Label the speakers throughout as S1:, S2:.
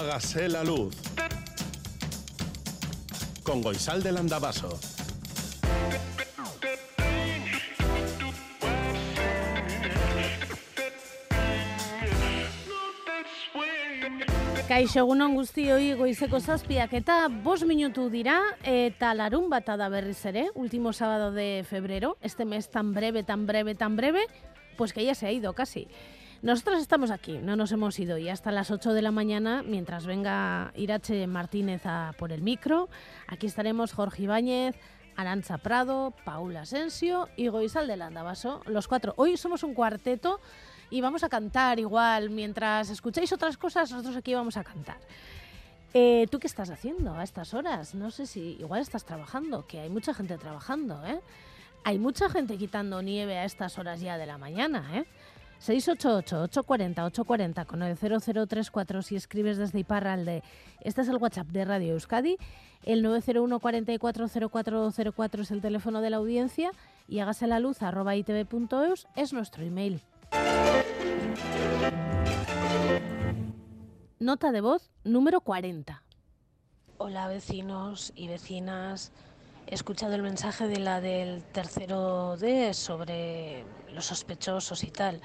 S1: Hágase la luz. Con Goisal del Andabaso.
S2: Kaixo egunon guztioi goizeko zazpiak eta bos minutu dira eta larun bata da berriz ere, último sábado de febrero, este mes tan breve, tan breve, tan breve, pues que ya se ha ido casi. Nosotros estamos aquí, no nos hemos ido y hasta las 8 de la mañana, mientras venga Irache Martínez a por el micro, aquí estaremos Jorge Ibáñez, Arancha Prado, Paula Asensio y Goizal del Andabaso, los cuatro. Hoy somos un cuarteto y vamos a cantar igual. Mientras escucháis otras cosas, nosotros aquí vamos a cantar. Eh, ¿Tú qué estás haciendo a estas horas? No sé si igual estás trabajando, que hay mucha gente trabajando, ¿eh? Hay mucha gente quitando nieve a estas horas ya de la mañana, ¿eh? 688-840-840 con el 0034 si escribes desde Iparralde. Este es el WhatsApp de Radio Euskadi. El 901 440404 es el teléfono de la audiencia y hágase la luz arroba itv.eus es nuestro email. Nota de voz número 40.
S3: Hola vecinos y vecinas. He escuchado el mensaje de la del tercero D sobre los sospechosos y tal.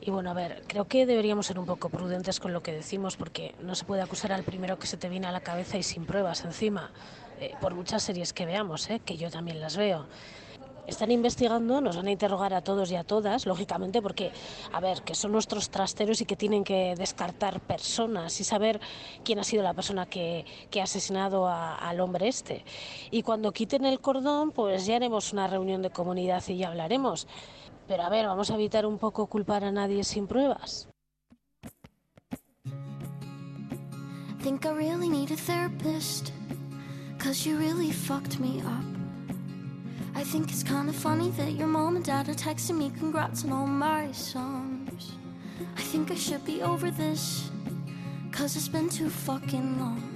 S3: Y bueno, a ver, creo que deberíamos ser un poco prudentes con lo que decimos porque no se puede acusar al primero que se te viene a la cabeza y sin pruebas encima. Eh, por muchas series que veamos, eh, que yo también las veo. Están investigando, nos van a interrogar a todos y a todas, lógicamente, porque, a ver, que son nuestros trasteros y que tienen que descartar personas y saber quién ha sido la persona que, que ha asesinado a- al hombre este. Y cuando quiten el cordón, pues ya haremos una reunión de comunidad y ya hablaremos. Pero a ver, vamos a evitar un poco culpar a nadie sin pruebas.
S4: Think I really need a therapist. Cause you really fucked me up. I think it's kind of funny that your mom and dad are texting me congrats on all my songs. I think I should be over this. Cause it's been too fucking long.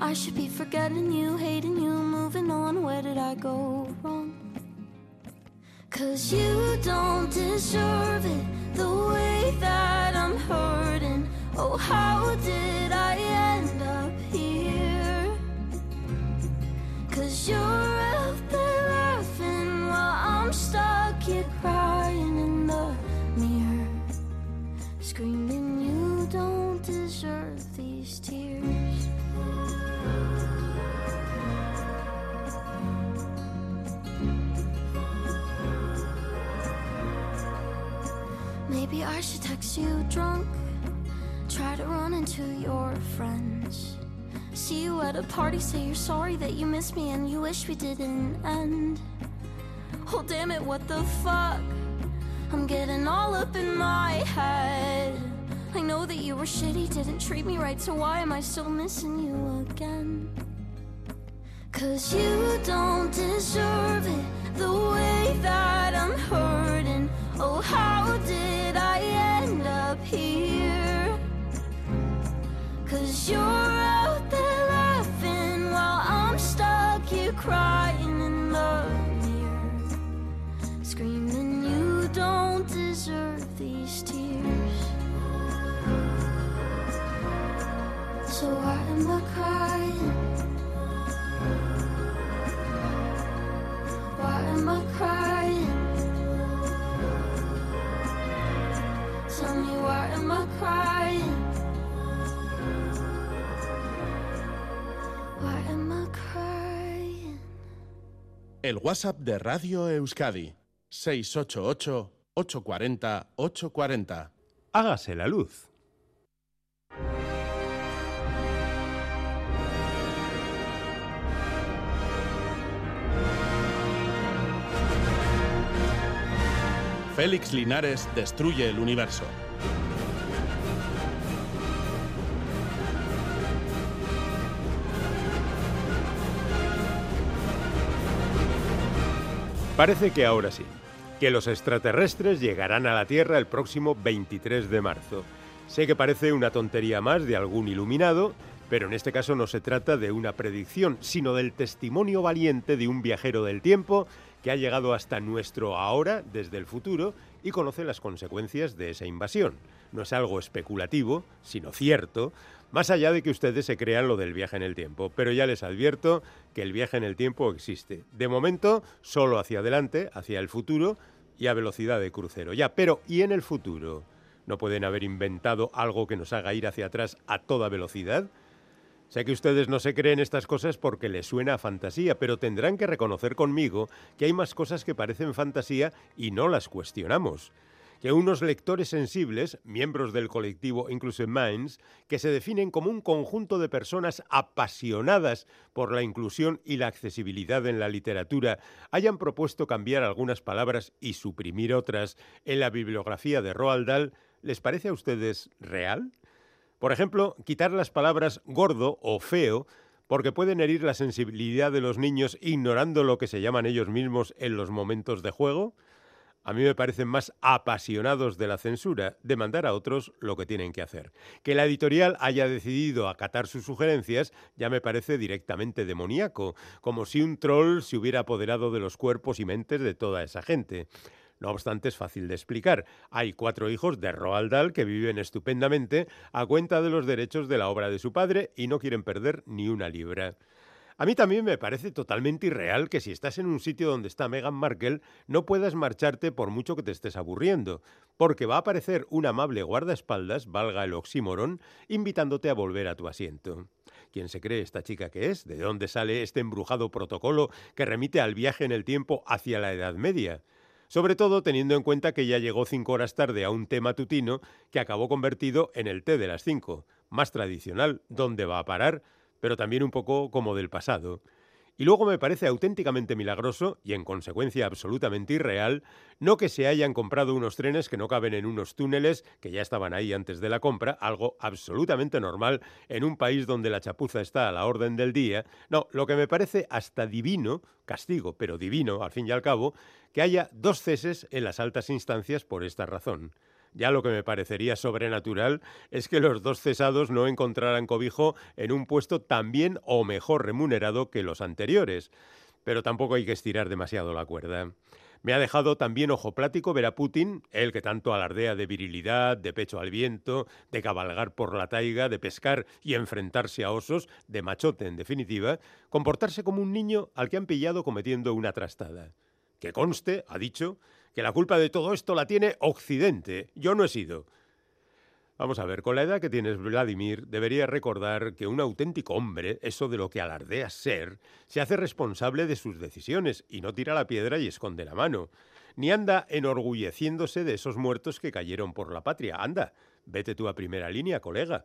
S4: I should be forgetting you, hating you, moving on. Where did I go wrong? Cause you don't deserve it the way that I'm hurting. Oh, how did I end up Cause you're out there laughing while I'm stuck here crying in the mirror. Screaming, you don't deserve these tears. Maybe I should text you drunk. Try to run into your friends. See you at a party, say you're sorry that you miss me and you wish we didn't end. Oh, damn it, what the fuck? I'm getting all up in my head. I know that you were shitty, didn't treat me right, so why am I still missing you again? Cause you don't deserve
S1: El WhatsApp de Radio Euskadi. 688-840-840.
S5: Hágase la luz.
S1: Félix Linares destruye el universo.
S5: Parece que ahora sí, que los extraterrestres llegarán a la Tierra el próximo 23 de marzo. Sé que parece una tontería más de algún iluminado, pero en este caso no se trata de una predicción, sino del testimonio valiente de un viajero del tiempo que ha llegado hasta nuestro ahora desde el futuro y conoce las consecuencias de esa invasión. No es algo especulativo, sino cierto, más allá de que ustedes se crean lo del viaje en el tiempo. Pero ya les advierto que el viaje en el tiempo existe. De momento, solo hacia adelante, hacia el futuro y a velocidad de crucero. Ya, pero ¿y en el futuro? ¿No pueden haber inventado algo que nos haga ir hacia atrás a toda velocidad? Sé que ustedes no se creen estas cosas porque les suena a fantasía, pero tendrán que reconocer conmigo que hay más cosas que parecen fantasía y no las cuestionamos. Que unos lectores sensibles, miembros del colectivo Inclusive Minds, que se definen como un conjunto de personas apasionadas por la inclusión y la accesibilidad en la literatura, hayan propuesto cambiar algunas palabras y suprimir otras en la bibliografía de Roald Dahl, ¿les parece a ustedes real? Por ejemplo, quitar las palabras gordo o feo porque pueden herir la sensibilidad de los niños ignorando lo que se llaman ellos mismos en los momentos de juego. A mí me parecen más apasionados de la censura, de mandar a otros lo que tienen que hacer. Que la editorial haya decidido acatar sus sugerencias ya me parece directamente demoníaco, como si un troll se hubiera apoderado de los cuerpos y mentes de toda esa gente. No obstante, es fácil de explicar. Hay cuatro hijos de Roald Dahl que viven estupendamente a cuenta de los derechos de la obra de su padre y no quieren perder ni una libra. A mí también me parece totalmente irreal que si estás en un sitio donde está Meghan Markle no puedas marcharte por mucho que te estés aburriendo, porque va a aparecer un amable guardaespaldas, valga el oxímoron, invitándote a volver a tu asiento. ¿Quién se cree esta chica que es? ¿De dónde sale este embrujado protocolo que remite al viaje en el tiempo hacia la Edad Media? sobre todo teniendo en cuenta que ya llegó cinco horas tarde a un té matutino que acabó convertido en el té de las cinco, más tradicional, ¿dónde va a parar? Pero también un poco como del pasado. Y luego me parece auténticamente milagroso, y en consecuencia absolutamente irreal, no que se hayan comprado unos trenes que no caben en unos túneles que ya estaban ahí antes de la compra, algo absolutamente normal en un país donde la chapuza está a la orden del día. No, lo que me parece hasta divino, castigo, pero divino, al fin y al cabo, que haya dos ceses en las altas instancias por esta razón. Ya lo que me parecería sobrenatural es que los dos cesados no encontraran cobijo en un puesto tan bien o mejor remunerado que los anteriores. Pero tampoco hay que estirar demasiado la cuerda. Me ha dejado también ojo plático ver a Putin, el que tanto alardea de virilidad, de pecho al viento, de cabalgar por la taiga, de pescar y enfrentarse a osos, de machote en definitiva, comportarse como un niño al que han pillado cometiendo una trastada. Que conste, ha dicho, que la culpa de todo esto la tiene Occidente. Yo no he sido. Vamos a ver, con la edad que tienes, Vladimir, deberías recordar que un auténtico hombre, eso de lo que alardea ser, se hace responsable de sus decisiones y no tira la piedra y esconde la mano. Ni anda enorgulleciéndose de esos muertos que cayeron por la patria. Anda, vete tú a primera línea, colega.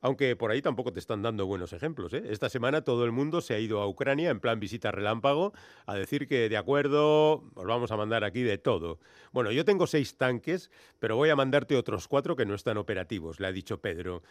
S5: Aunque por ahí tampoco te están dando buenos ejemplos. ¿eh? Esta semana todo el mundo se ha ido a Ucrania en plan visita relámpago a decir que de acuerdo, os vamos a mandar aquí de todo. Bueno, yo tengo seis tanques, pero voy a mandarte otros cuatro que no están operativos, le ha dicho Pedro.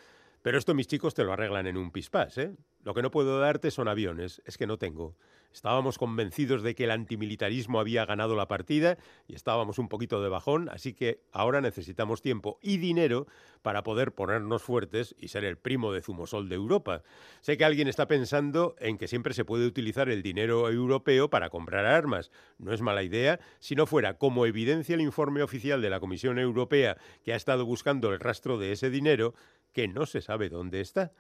S5: Pero esto mis chicos te lo arreglan en un pispás, ¿eh? Lo que no puedo darte son aviones, es que no tengo. Estábamos convencidos de que el antimilitarismo había ganado la partida y estábamos un poquito de bajón, así que ahora necesitamos tiempo y dinero para poder ponernos fuertes y ser el primo de Zumosol de Europa. Sé que alguien está pensando en que siempre se puede utilizar el dinero europeo para comprar armas. No es mala idea si no fuera, como evidencia el informe oficial de la Comisión Europea que ha estado buscando el rastro de ese dinero, que no se sabe dónde está.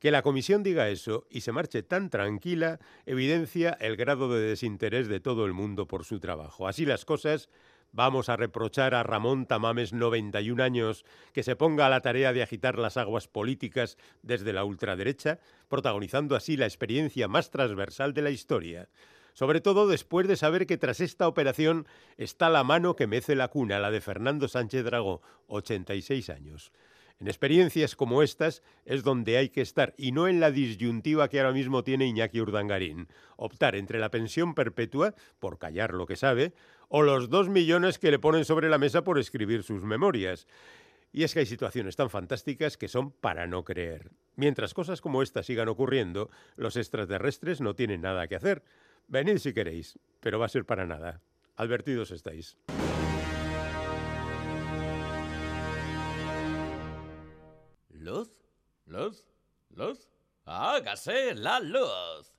S5: Que la comisión diga eso y se marche tan tranquila evidencia el grado de desinterés de todo el mundo por su trabajo. Así las cosas, vamos a reprochar a Ramón Tamames, 91 años, que se ponga a la tarea de agitar las aguas políticas desde la ultraderecha, protagonizando así la experiencia más transversal de la historia. Sobre todo después de saber que tras esta operación está la mano que mece la cuna, la de Fernando Sánchez Dragó, 86 años. En experiencias como estas es donde hay que estar y no en la disyuntiva que ahora mismo tiene Iñaki Urdangarín. Optar entre la pensión perpetua, por callar lo que sabe, o los dos millones que le ponen sobre la mesa por escribir sus memorias. Y es que hay situaciones tan fantásticas que son para no creer. Mientras cosas como estas sigan ocurriendo, los extraterrestres no tienen nada que hacer. Venid si queréis, pero va a ser para nada. Advertidos estáis.
S6: Luz, luz, luz. Hágase la luz.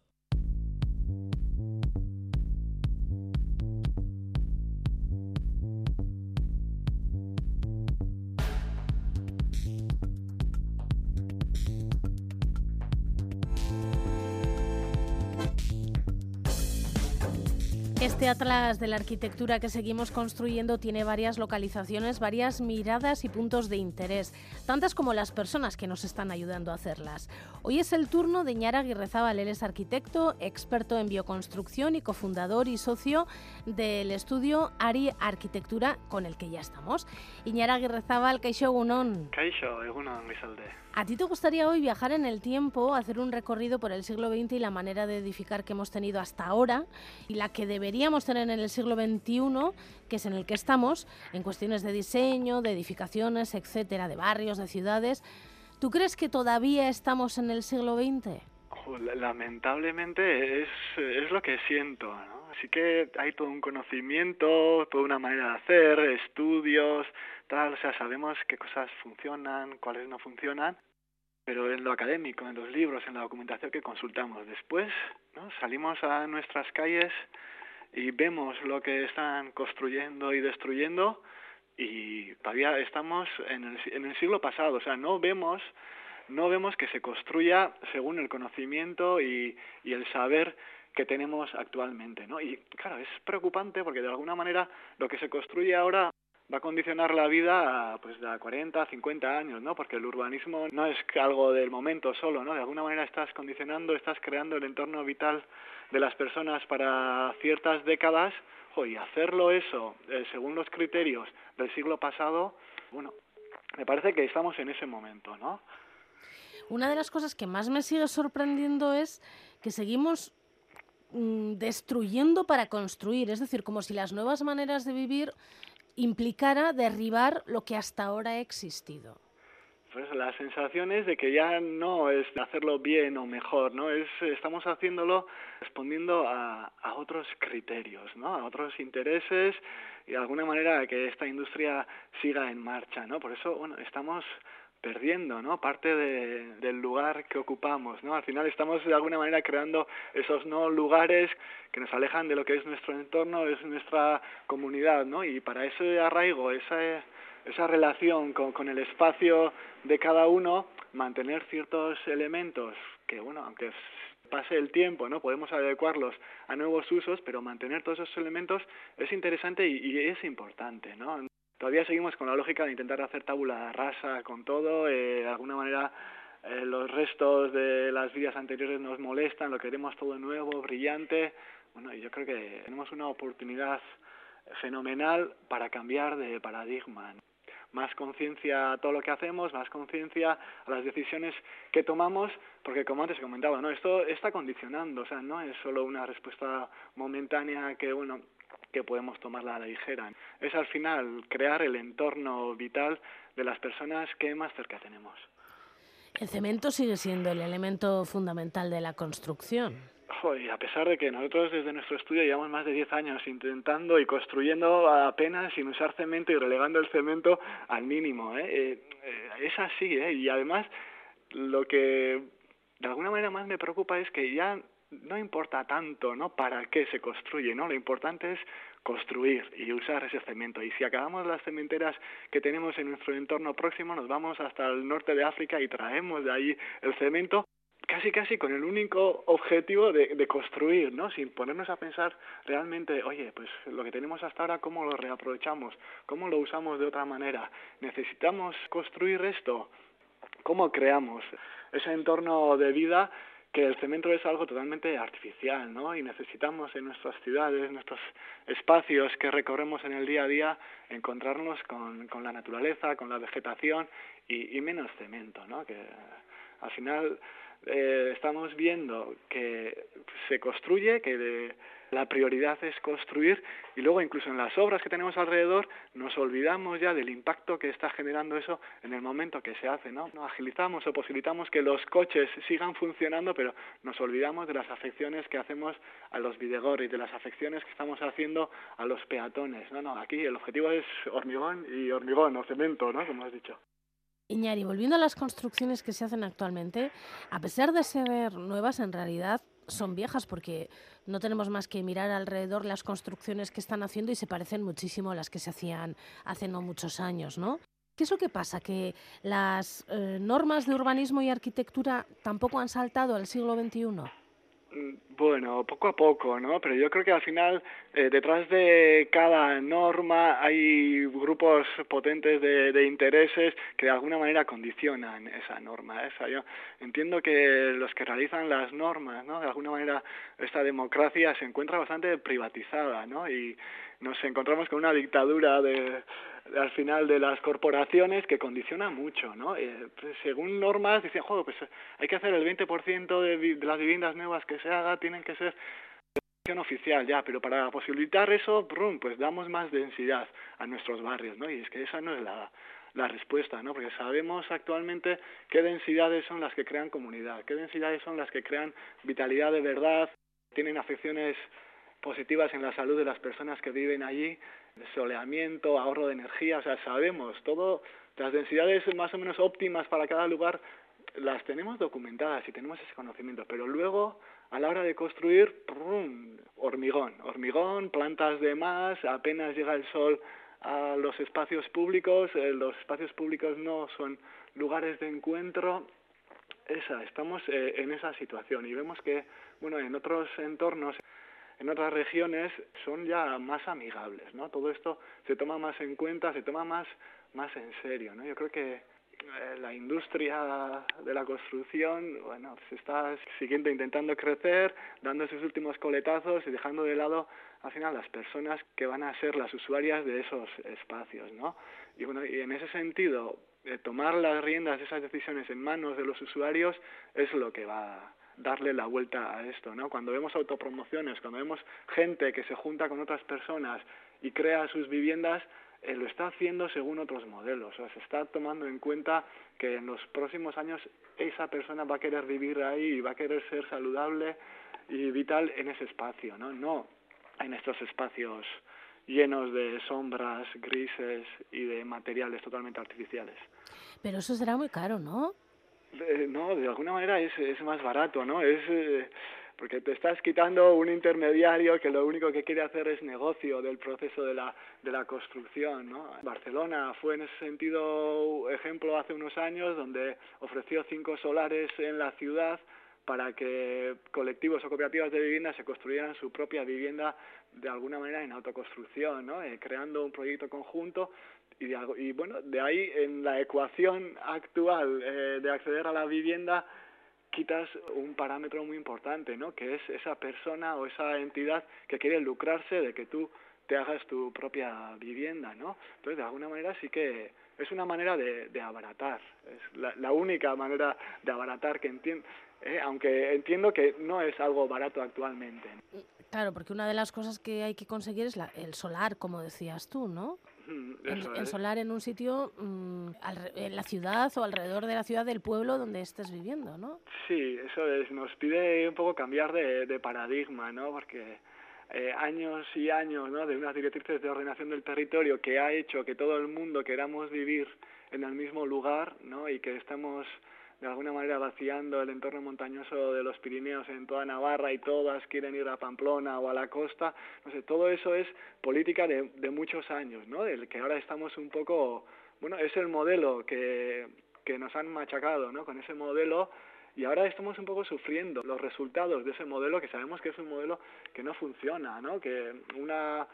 S2: Este atlas de la arquitectura que seguimos construyendo tiene varias localizaciones, varias miradas y puntos de interés, tantas como las personas que nos están ayudando a hacerlas. Hoy es el turno de Ñara Aguirrezábal, él es arquitecto, experto en bioconstrucción y cofundador y socio del estudio Ari Arquitectura con el que ya estamos. Iñara Aguirrezábal, Kaixo Egunon.
S7: Kaixo, Egunon, Guisalde.
S2: ¿A ti te gustaría hoy viajar en el tiempo, hacer un recorrido por el siglo XX y la manera de edificar que hemos tenido hasta ahora y la que deberíamos tener en el siglo XXI, que es en el que estamos, en cuestiones de diseño, de edificaciones, etcétera, de barrios, de ciudades? ¿Tú crees que todavía estamos en el siglo XX?
S7: Lamentablemente es, es lo que siento, ¿no? Así que hay todo un conocimiento, toda una manera de hacer, estudios, tal, o sea, sabemos qué cosas funcionan, cuáles no funcionan, pero en lo académico, en los libros, en la documentación que consultamos. Después, ¿no? Salimos a nuestras calles y vemos lo que están construyendo y destruyendo y todavía estamos en el, en el siglo pasado, o sea, no vemos no vemos que se construya según el conocimiento y, y el saber que tenemos actualmente, ¿no? Y claro, es preocupante porque de alguna manera lo que se construye ahora va a condicionar la vida a, pues a 40, 50 años, ¿no? Porque el urbanismo no es algo del momento solo, ¿no? De alguna manera estás condicionando, estás creando el entorno vital de las personas para ciertas décadas, y hacerlo eso eh, según los criterios del siglo pasado, bueno, me parece que estamos en ese momento, ¿no?
S2: Una de las cosas que más me sigue sorprendiendo es que seguimos mm, destruyendo para construir, es decir, como si las nuevas maneras de vivir implicara derribar lo que hasta ahora ha existido.
S7: Pues la sensación es de que ya no es hacerlo bien o mejor, ¿no? Es, estamos haciéndolo respondiendo a, a otros criterios, ¿no? A otros intereses y de alguna manera que esta industria siga en marcha, ¿no? Por eso, bueno, estamos perdiendo ¿no? parte de, del lugar que ocupamos. ¿no? Al final estamos de alguna manera creando esos no lugares que nos alejan de lo que es nuestro entorno, es nuestra comunidad. ¿no? Y para ese arraigo, esa, esa relación con, con el espacio de cada uno, mantener ciertos elementos que, bueno, aunque pase el tiempo, ¿no? Podemos adecuarlos a nuevos usos, pero mantener todos esos elementos es interesante y, y es importante, ¿no? Todavía seguimos con la lógica de intentar hacer tabula rasa con todo, eh, de alguna manera eh, los restos de las vidas anteriores nos molestan, lo queremos todo nuevo, brillante. Bueno, yo creo que tenemos una oportunidad fenomenal para cambiar de paradigma. Más conciencia a todo lo que hacemos, más conciencia a las decisiones que tomamos, porque como antes he comentado, ¿no? esto está condicionando, o sea, no es solo una respuesta momentánea que, bueno, que podemos tomarla a la ligera. Es al final crear el entorno vital de las personas que más cerca tenemos.
S2: El cemento sigue siendo el elemento fundamental de la construcción.
S7: Y a pesar de que nosotros desde nuestro estudio llevamos más de 10 años intentando y construyendo apenas sin usar cemento y relegando el cemento al mínimo. ¿eh? Eh, eh, es así, ¿eh? y además lo que de alguna manera más me preocupa es que ya no importa tanto, ¿no? Para qué se construye, ¿no? Lo importante es construir y usar ese cemento. Y si acabamos las cementeras que tenemos en nuestro entorno próximo, nos vamos hasta el norte de África y traemos de ahí el cemento casi casi con el único objetivo de, de, construir, ¿no? Sin ponernos a pensar realmente, oye, pues lo que tenemos hasta ahora, ¿cómo lo reaprovechamos? ¿Cómo lo usamos de otra manera? ¿Necesitamos construir esto? ¿Cómo creamos ese entorno de vida que el cemento es algo totalmente artificial, ¿no? Y necesitamos en nuestras ciudades, en nuestros espacios que recorremos en el día a día, encontrarnos con, con la naturaleza, con la vegetación y, y menos cemento, ¿no? Que al final eh, estamos viendo que se construye, que de, la prioridad es construir y luego incluso en las obras que tenemos alrededor nos olvidamos ya del impacto que está generando eso en el momento que se hace, ¿no? Agilizamos o posibilitamos que los coches sigan funcionando, pero nos olvidamos de las afecciones que hacemos a los y de las afecciones que estamos haciendo a los peatones. No, no, aquí el objetivo es hormigón y hormigón o cemento, ¿no? Como has dicho.
S2: Iñari, volviendo a las construcciones que se hacen actualmente, a pesar de ser nuevas, en realidad son viejas porque no tenemos más que mirar alrededor las construcciones que están haciendo y se parecen muchísimo a las que se hacían hace no muchos años, ¿no? ¿Qué es lo que pasa? ¿Que las eh, normas de urbanismo y arquitectura tampoco han saltado al siglo XXI?
S7: Bueno, poco a poco, ¿no? Pero yo creo que al final eh, detrás de cada norma hay grupos potentes de, de, intereses que de alguna manera condicionan esa norma. Esa. Yo entiendo que los que realizan las normas, ¿no? De alguna manera esta democracia se encuentra bastante privatizada, ¿no? Y nos encontramos con una dictadura de, al final de las corporaciones que condiciona mucho, ¿no? Eh, pues, según normas dicen, joder, pues hay que hacer el 20% de, de las viviendas nuevas que se haga tienen que ser oficial ya, pero para posibilitar eso, brum, pues damos más densidad a nuestros barrios, ¿no? Y es que esa no es la, la respuesta, ¿no? Porque sabemos actualmente qué densidades son las que crean comunidad, qué densidades son las que crean vitalidad de verdad, tienen afecciones positivas en la salud de las personas que viven allí, soleamiento, ahorro de energía, o sea, sabemos todo, las densidades más o menos óptimas para cada lugar las tenemos documentadas y tenemos ese conocimiento, pero luego a la hora de construir, hormigón, hormigón, plantas de más, apenas llega el sol a los espacios públicos, eh, los espacios públicos no son lugares de encuentro, esa, estamos eh, en esa situación y vemos que, bueno, en otros entornos en otras regiones son ya más amigables, ¿no? Todo esto se toma más en cuenta, se toma más, más en serio, ¿no? Yo creo que la industria de la construcción, bueno, se está siguiendo intentando crecer, dando sus últimos coletazos y dejando de lado al final las personas que van a ser las usuarias de esos espacios, ¿no? Y bueno, y en ese sentido, eh, tomar las riendas de esas decisiones en manos de los usuarios es lo que va darle la vuelta a esto, ¿no? Cuando vemos autopromociones, cuando vemos gente que se junta con otras personas y crea sus viviendas, eh, lo está haciendo según otros modelos. O sea, se está tomando en cuenta que en los próximos años esa persona va a querer vivir ahí y va a querer ser saludable y vital en ese espacio, ¿no? No en estos espacios llenos de sombras grises y de materiales totalmente artificiales.
S2: Pero eso será muy caro, ¿no?
S7: no, de alguna manera es, es más barato, ¿no? Es eh, porque te estás quitando un intermediario que lo único que quiere hacer es negocio del proceso de la, de la construcción, ¿no? Barcelona fue en ese sentido ejemplo hace unos años donde ofreció cinco solares en la ciudad para que colectivos o cooperativas de vivienda se construyeran su propia vivienda de alguna manera en autoconstrucción, ¿no? Eh, creando un proyecto conjunto y, y bueno, de ahí en la ecuación actual eh, de acceder a la vivienda quitas un parámetro muy importante, ¿no? Que es esa persona o esa entidad que quiere lucrarse de que tú te hagas tu propia vivienda, ¿no? Entonces, de alguna manera sí que es una manera de, de abaratar, es la, la, única manera de abaratar que entiendo, eh, aunque entiendo que no es algo barato actualmente.
S2: Claro, porque una de las cosas que hay que conseguir es la, el solar, como decías tú, ¿no? En, solar en un sitio mm, en la ciudad o alrededor de la ciudad del pueblo donde estés viviendo, ¿no?
S7: Sí, eso es. Nos pide un poco cambiar de, de paradigma, ¿no? Porque eh, años y años, ¿no? De unas directrices de ordenación del territorio que ha hecho que todo el mundo queramos vivir en el mismo lugar, ¿no? Y que estamos de alguna manera vaciando el entorno montañoso de los Pirineos en toda Navarra y todas quieren ir a Pamplona o a la costa, no sé, todo eso es política de, de muchos años, ¿no? Del que ahora estamos un poco, bueno, es el modelo que, que nos han machacado, ¿no? Con ese modelo y ahora estamos un poco sufriendo los resultados de ese modelo que sabemos que es un modelo que no funciona, ¿no? Que una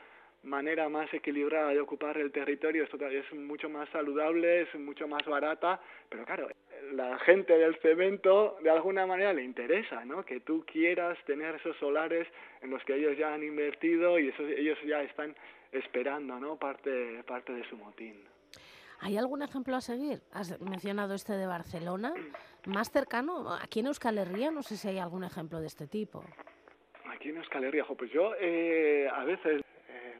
S7: manera más equilibrada de ocupar el territorio esto es mucho más saludable, es mucho más barata, pero claro, la gente del cemento de alguna manera le interesa, ¿no? Que tú quieras tener esos solares en los que ellos ya han invertido y eso, ellos ya están esperando, ¿no? Parte, parte de su motín.
S2: ¿Hay algún ejemplo a seguir? Has mencionado este de Barcelona. Más cercano, aquí en Euskal Herria, no sé si hay algún ejemplo de este tipo.
S7: Aquí en Euskal Herria, pues yo eh, a veces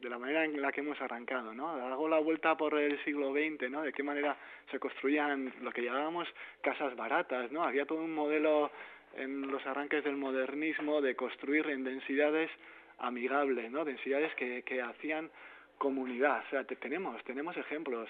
S7: de la manera en la que hemos arrancado, ¿no? Hago la vuelta por el siglo XX, ¿no? De qué manera se construían lo que llamábamos casas baratas, ¿no? Había todo un modelo en los arranques del modernismo de construir en densidades amigables, ¿no? Densidades que, que hacían comunidad. O sea, tenemos, tenemos ejemplos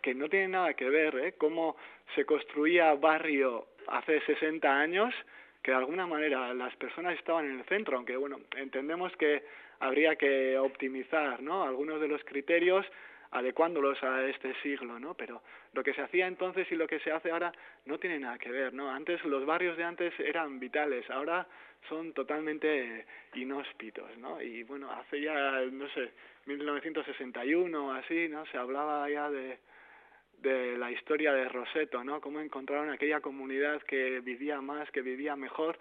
S7: que no tienen nada que ver, ¿eh? Cómo se construía barrio hace 60 años, que de alguna manera las personas estaban en el centro, aunque bueno, entendemos que habría que optimizar ¿no? algunos de los criterios adecuándolos a este siglo, ¿no? Pero lo que se hacía entonces y lo que se hace ahora no tiene nada que ver, ¿no? Antes los barrios de antes eran vitales, ahora son totalmente inhóspitos, ¿no? Y bueno, hace ya, no sé, 1961 o así, ¿no? Se hablaba ya de, de la historia de Roseto, ¿no? Cómo encontraron aquella comunidad que vivía más, que vivía mejor,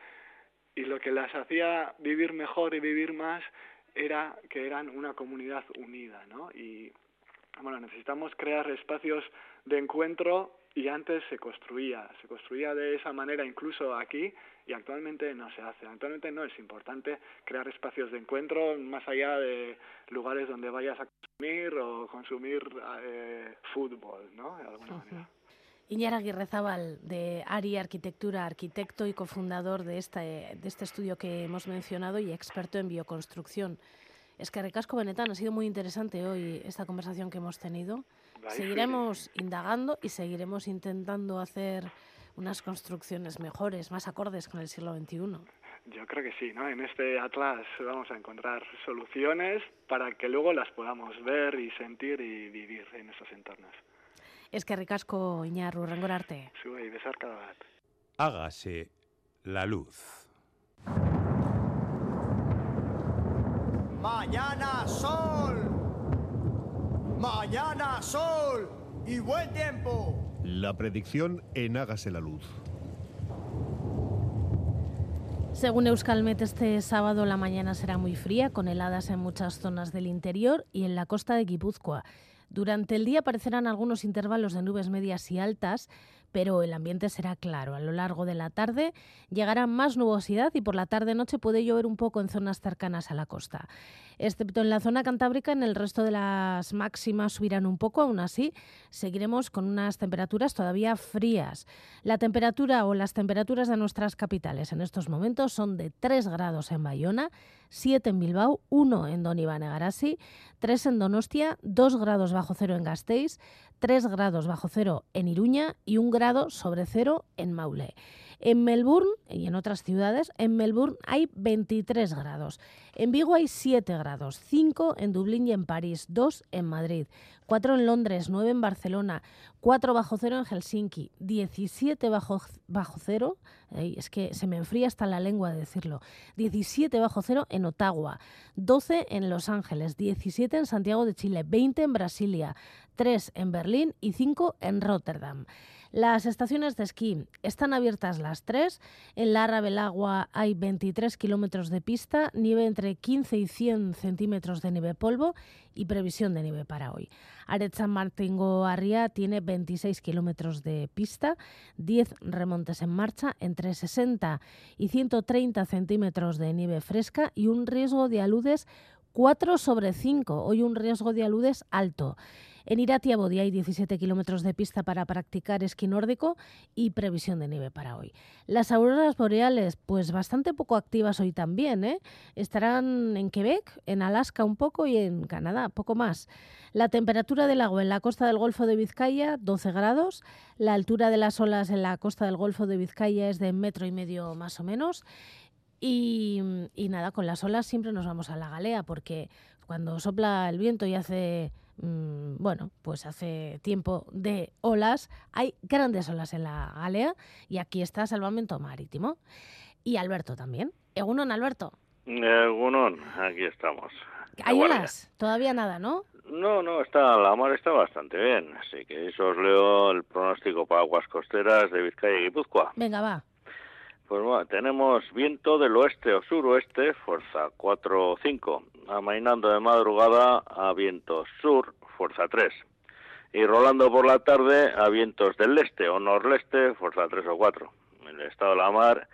S7: y lo que las hacía vivir mejor y vivir más era que eran una comunidad unida, ¿no? Y bueno, necesitamos crear espacios de encuentro y antes se construía, se construía de esa manera incluso aquí y actualmente no se hace. Actualmente no es importante crear espacios de encuentro más allá de lugares donde vayas a consumir o consumir eh, fútbol, ¿no? De alguna manera.
S2: Iñar Aguirre Zabal, de ARI Arquitectura, arquitecto y cofundador de este, de este estudio que hemos mencionado y experto en bioconstrucción. Es que Recasco Benetán ha sido muy interesante hoy esta conversación que hemos tenido. Seguiremos indagando y seguiremos intentando hacer unas construcciones mejores, más acordes con el siglo XXI.
S7: Yo creo que sí, ¿no? En este atlas vamos a encontrar soluciones para que luego las podamos ver y sentir y vivir en esos entornos.
S2: Es que ricasco, Iñarru, rengorarte.
S7: Sube y besar cada bat.
S5: Hágase la luz.
S8: Mañana sol. Mañana sol. Y buen tiempo.
S9: La predicción en Hágase la luz.
S2: Según Euskalmet, este sábado la mañana será muy fría, con heladas en muchas zonas del interior y en la costa de Guipúzcoa. Durante el día aparecerán algunos intervalos de nubes medias y altas, pero el ambiente será claro. A lo largo de la tarde llegará más nubosidad y por la tarde-noche puede llover un poco en zonas cercanas a la costa excepto en la zona cantábrica, en el resto de las máximas subirán un poco, aún así seguiremos con unas temperaturas todavía frías. La temperatura o las temperaturas de nuestras capitales en estos momentos son de 3 grados en Bayona, 7 en Bilbao, 1 en Don Iván Egarasi, 3 en Donostia, 2 grados bajo cero en Gasteiz, 3 grados bajo cero en Iruña y 1 grado sobre cero en Maule. En Melbourne y en otras ciudades, en Melbourne hay 23 grados. En Vigo hay 7 grados, 5 en Dublín y en París, 2 en Madrid, 4 en Londres, 9 en Barcelona, 4 bajo cero en Helsinki, 17 bajo, bajo cero, es que se me enfría hasta la lengua de decirlo, 17 bajo cero en Ottawa, 12 en Los Ángeles, 17 en Santiago de Chile, 20 en Brasilia, 3 en Berlín y 5 en Rotterdam. Las estaciones de esquí están abiertas las tres. En Larra Belagua hay 23 kilómetros de pista, nieve entre 15 y 100 centímetros de nieve polvo y previsión de nieve para hoy. Aret San Martingo Arria tiene 26 kilómetros de pista, 10 remontes en marcha, entre 60 y 130 centímetros de nieve fresca y un riesgo de aludes 4 sobre 5. Hoy un riesgo de aludes alto. En Iratia Bodía hay 17 kilómetros de pista para practicar esquí nórdico y previsión de nieve para hoy. Las auroras boreales, pues bastante poco activas hoy también, ¿eh? Estarán en Quebec, en Alaska un poco y en Canadá, poco más. La temperatura del agua en la costa del Golfo de Vizcaya, 12 grados. La altura de las olas en la costa del Golfo de Vizcaya es de metro y medio más o menos. Y, nada, con las olas siempre nos vamos a la galea porque cuando sopla el viento y hace Mm, bueno, pues hace tiempo de olas, hay grandes olas en la Galea y aquí está Salvamento Marítimo. Y Alberto también. Egunon, Alberto.
S10: Egunon, aquí estamos.
S2: ¿Hay olas? Todavía nada, ¿no?
S10: No, no, está, la mar está bastante bien, así que eso os leo el pronóstico para aguas costeras de Vizcaya y Guipúzcoa.
S2: Venga, va.
S10: Pues bueno, tenemos viento del oeste o suroeste, fuerza 4 o 5, amainando de madrugada a viento sur, fuerza 3, y rolando por la tarde a vientos del este o noreste, fuerza 3 o 4. El estado de la mar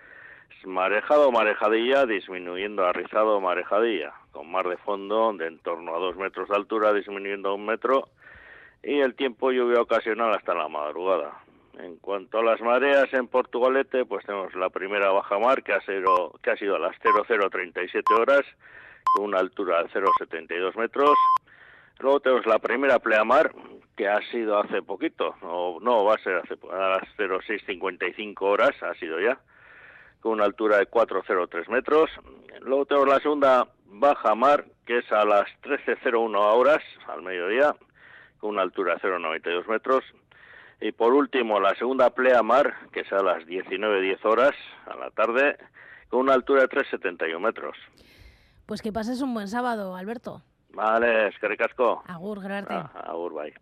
S10: es marejado marejadilla, disminuyendo a rizado marejadilla, con mar de fondo de en torno a 2 metros de altura, disminuyendo a un metro, y el tiempo lluvia ocasional hasta la madrugada. En cuanto a las mareas en Portugalete, pues tenemos la primera baja mar que ha sido, que ha sido a las 0037 horas, con una altura de 0,72 metros. Luego tenemos la primera pleamar, que ha sido hace poquito, o no, va a ser hace, a las 0655 horas, ha sido ya, con una altura de 4,03 metros. Luego tenemos la segunda baja mar, que es a las 13.01 horas, al mediodía, con una altura de 0,92 metros. Y por último, la segunda pleamar, que es a las 19.10 horas a la tarde, con una altura de 3,71 metros.
S2: Pues que pases un buen sábado, Alberto.
S10: Vale, es que ricasco.
S2: Agur, grarte.
S10: Ah, agur, bye.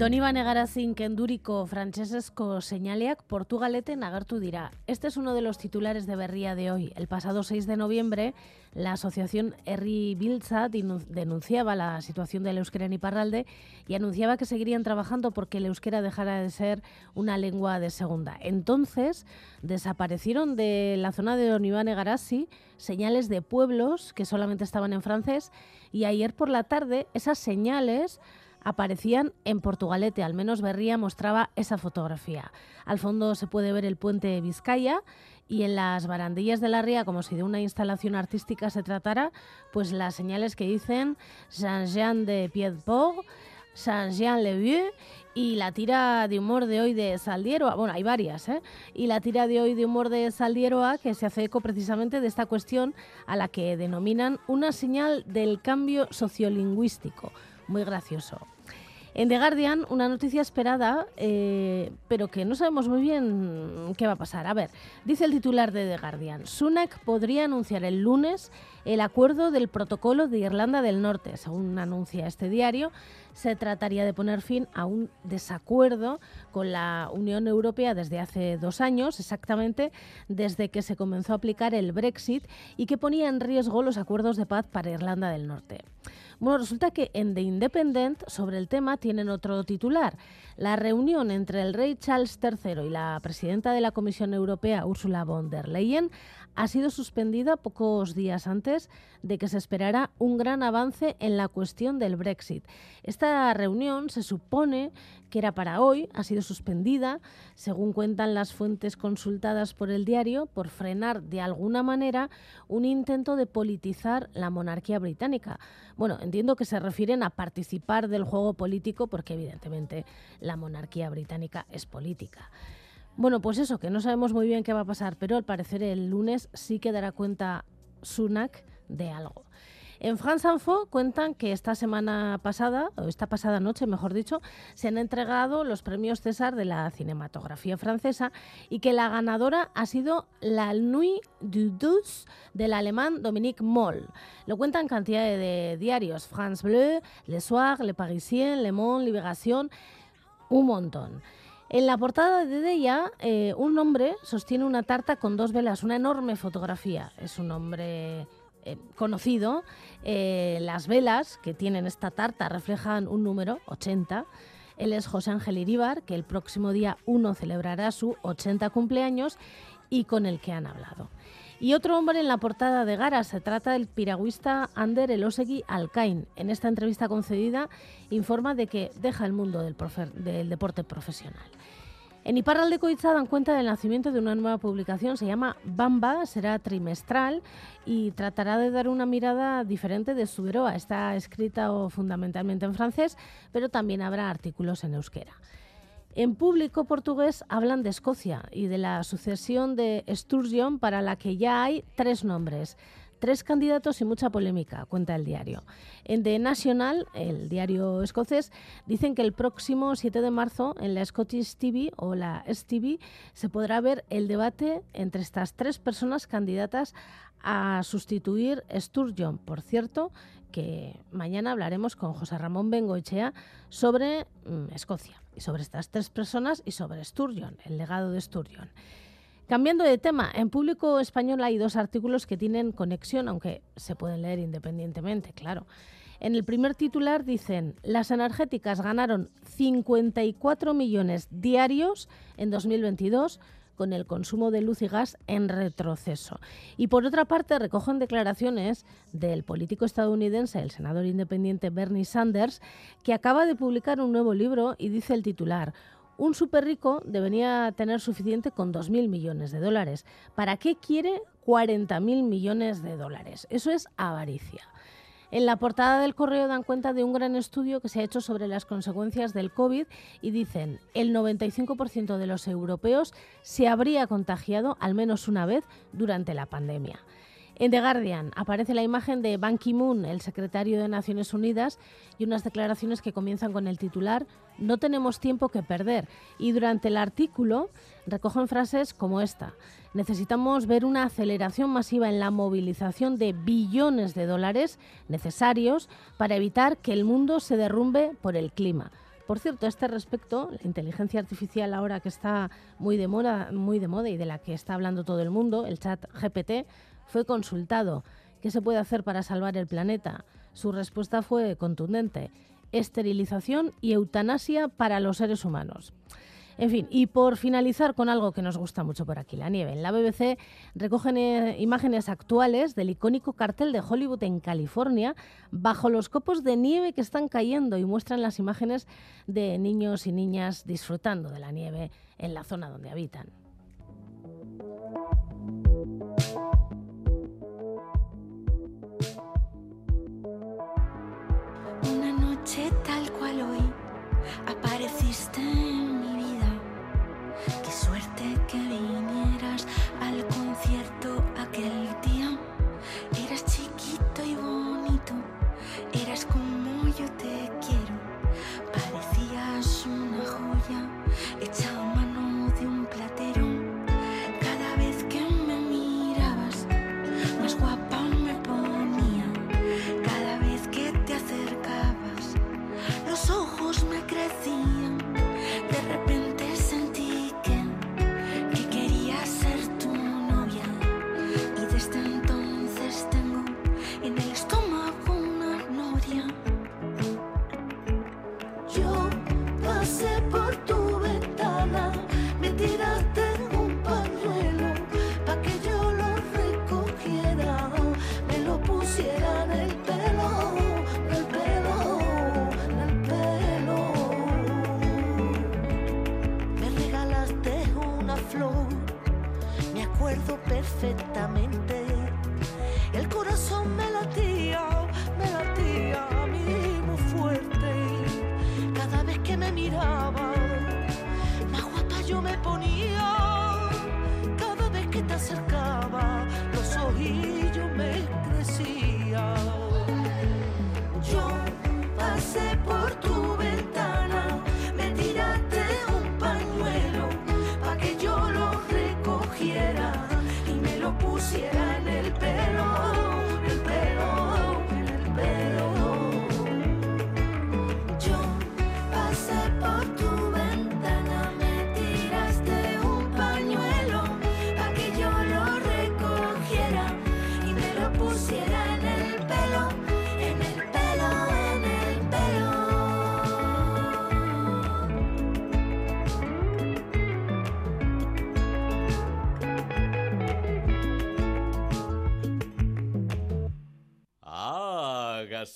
S2: Doni Banegarazin kenduriko frantsesezko señaleak Portugaleten agertu dira. Este es uno de los titulares de Berría de hoy. El pasado 6 de noviembre, la asociación Herri Bilza denunciaba la situación del euskera en Iparralde y anunciaba que seguirían trabajando porque el euskera dejara de ser una lengua de segunda. Entonces, desaparecieron de la zona de Donibane Garasi señales de pueblos que solamente estaban en francés y ayer por la tarde esas señales aparecían en Portugalete, al menos Berría mostraba esa fotografía. Al fondo se puede ver el puente de Vizcaya y en las barandillas de la ría, como si de una instalación artística se tratara, pues las señales que dicen Saint-Jean de Piedport, Saint-Jean-le-Vieux y la tira de humor de hoy de Saldieroa, bueno, hay varias, ¿eh? Y la tira de hoy de humor de Saldieroa que se hace eco precisamente de esta cuestión a la que denominan una señal del cambio sociolingüístico muy gracioso. En The Guardian, una noticia esperada, eh, pero que no sabemos muy bien qué va a pasar. A ver, dice el titular de The Guardian, Sunak podría anunciar el lunes el acuerdo del protocolo de Irlanda del Norte. Según anuncia este diario, se trataría de poner fin a un desacuerdo con la Unión Europea desde hace dos años, exactamente desde que se comenzó a aplicar el Brexit y que ponía en riesgo los acuerdos de paz para Irlanda del Norte. Bueno, resulta que en The Independent sobre el tema tienen otro titular. La reunión entre el rey Charles III y la presidenta de la Comisión Europea, Ursula von der Leyen, ha sido suspendida pocos días antes de que se esperara un gran avance en la cuestión del Brexit. Esta reunión se supone que era para hoy, ha sido suspendida, según cuentan las fuentes consultadas por el diario, por frenar de alguna manera un intento de politizar la monarquía británica. Bueno, entiendo que se refieren a participar del juego político porque evidentemente la monarquía británica es política. Bueno, pues eso, que no sabemos muy bien qué va a pasar, pero al parecer el lunes sí que dará cuenta Sunak de algo. En France Info cuentan que esta semana pasada, o esta pasada noche, mejor dicho, se han entregado los premios César de la cinematografía francesa y que la ganadora ha sido La Nuit du Douce del alemán Dominique Moll. Lo cuentan cantidad de diarios, France Bleu, Le Soir, Le Parisien, Le Monde, Libération, un montón. En la portada de Deya, eh, un hombre sostiene una tarta con dos velas, una enorme fotografía. Es un hombre eh, conocido. Eh, las velas que tienen esta tarta reflejan un número, 80. Él es José Ángel Iríbar, que el próximo día 1 celebrará su 80 cumpleaños y con el que han hablado. Y otro hombre en la portada de Gara, se trata del piragüista Ander Elosegui Alcain. En esta entrevista concedida informa de que deja el mundo del deporte profesional. En Iparralde Coitza dan cuenta del nacimiento de una nueva publicación, se llama Bamba, será trimestral y tratará de dar una mirada diferente de Suberoa. Está escrita fundamentalmente en francés, pero también habrá artículos en euskera. En público portugués hablan de Escocia y de la sucesión de Sturgeon para la que ya hay tres nombres. Tres candidatos y mucha polémica, cuenta el diario. En The National, el diario escocés, dicen que el próximo 7 de marzo en la Scottish TV o la STV se podrá ver el debate entre estas tres personas candidatas a sustituir Sturgeon. Por cierto, que mañana hablaremos con José Ramón Bengoechea sobre mm, Escocia y sobre estas tres personas y sobre Sturgeon, el legado de Sturgeon. Cambiando de tema, en público español hay dos artículos que tienen conexión, aunque se pueden leer independientemente, claro. En el primer titular dicen, las energéticas ganaron 54 millones diarios en 2022 con el consumo de luz y gas en retroceso. Y por otra parte, recogen declaraciones del político estadounidense, el senador independiente Bernie Sanders, que acaba de publicar un nuevo libro y dice el titular, un súper rico debería tener suficiente con 2.000 millones de dólares. ¿Para qué quiere 40.000 millones de dólares? Eso es avaricia. En la portada del correo dan cuenta de un gran estudio que se ha hecho sobre las consecuencias del COVID y dicen el 95% de los europeos se habría contagiado al menos una vez durante la pandemia. En The Guardian aparece la imagen de Ban Ki-moon, el secretario de Naciones Unidas, y unas declaraciones que comienzan con el titular No tenemos tiempo que perder. Y durante el artículo recogen frases como esta. Necesitamos ver una aceleración masiva en la movilización de billones de dólares necesarios para evitar que el mundo se derrumbe por el clima. Por cierto, a este respecto, la inteligencia artificial ahora que está muy de moda, muy de moda y de la que está hablando todo el mundo, el chat GPT, fue consultado. ¿Qué se puede hacer para salvar el planeta? Su respuesta fue contundente. Esterilización y eutanasia para los seres humanos. En fin, y por finalizar con algo que nos gusta mucho por aquí, la nieve. En la BBC recogen eh, imágenes actuales del icónico cartel de Hollywood en California bajo los copos de nieve que están cayendo y muestran las imágenes de niños y niñas disfrutando de la nieve en la zona donde habitan.
S11: Apareciste perfectamente. El corazón me latía, me latía a mí muy fuerte. Cada vez que me miraba,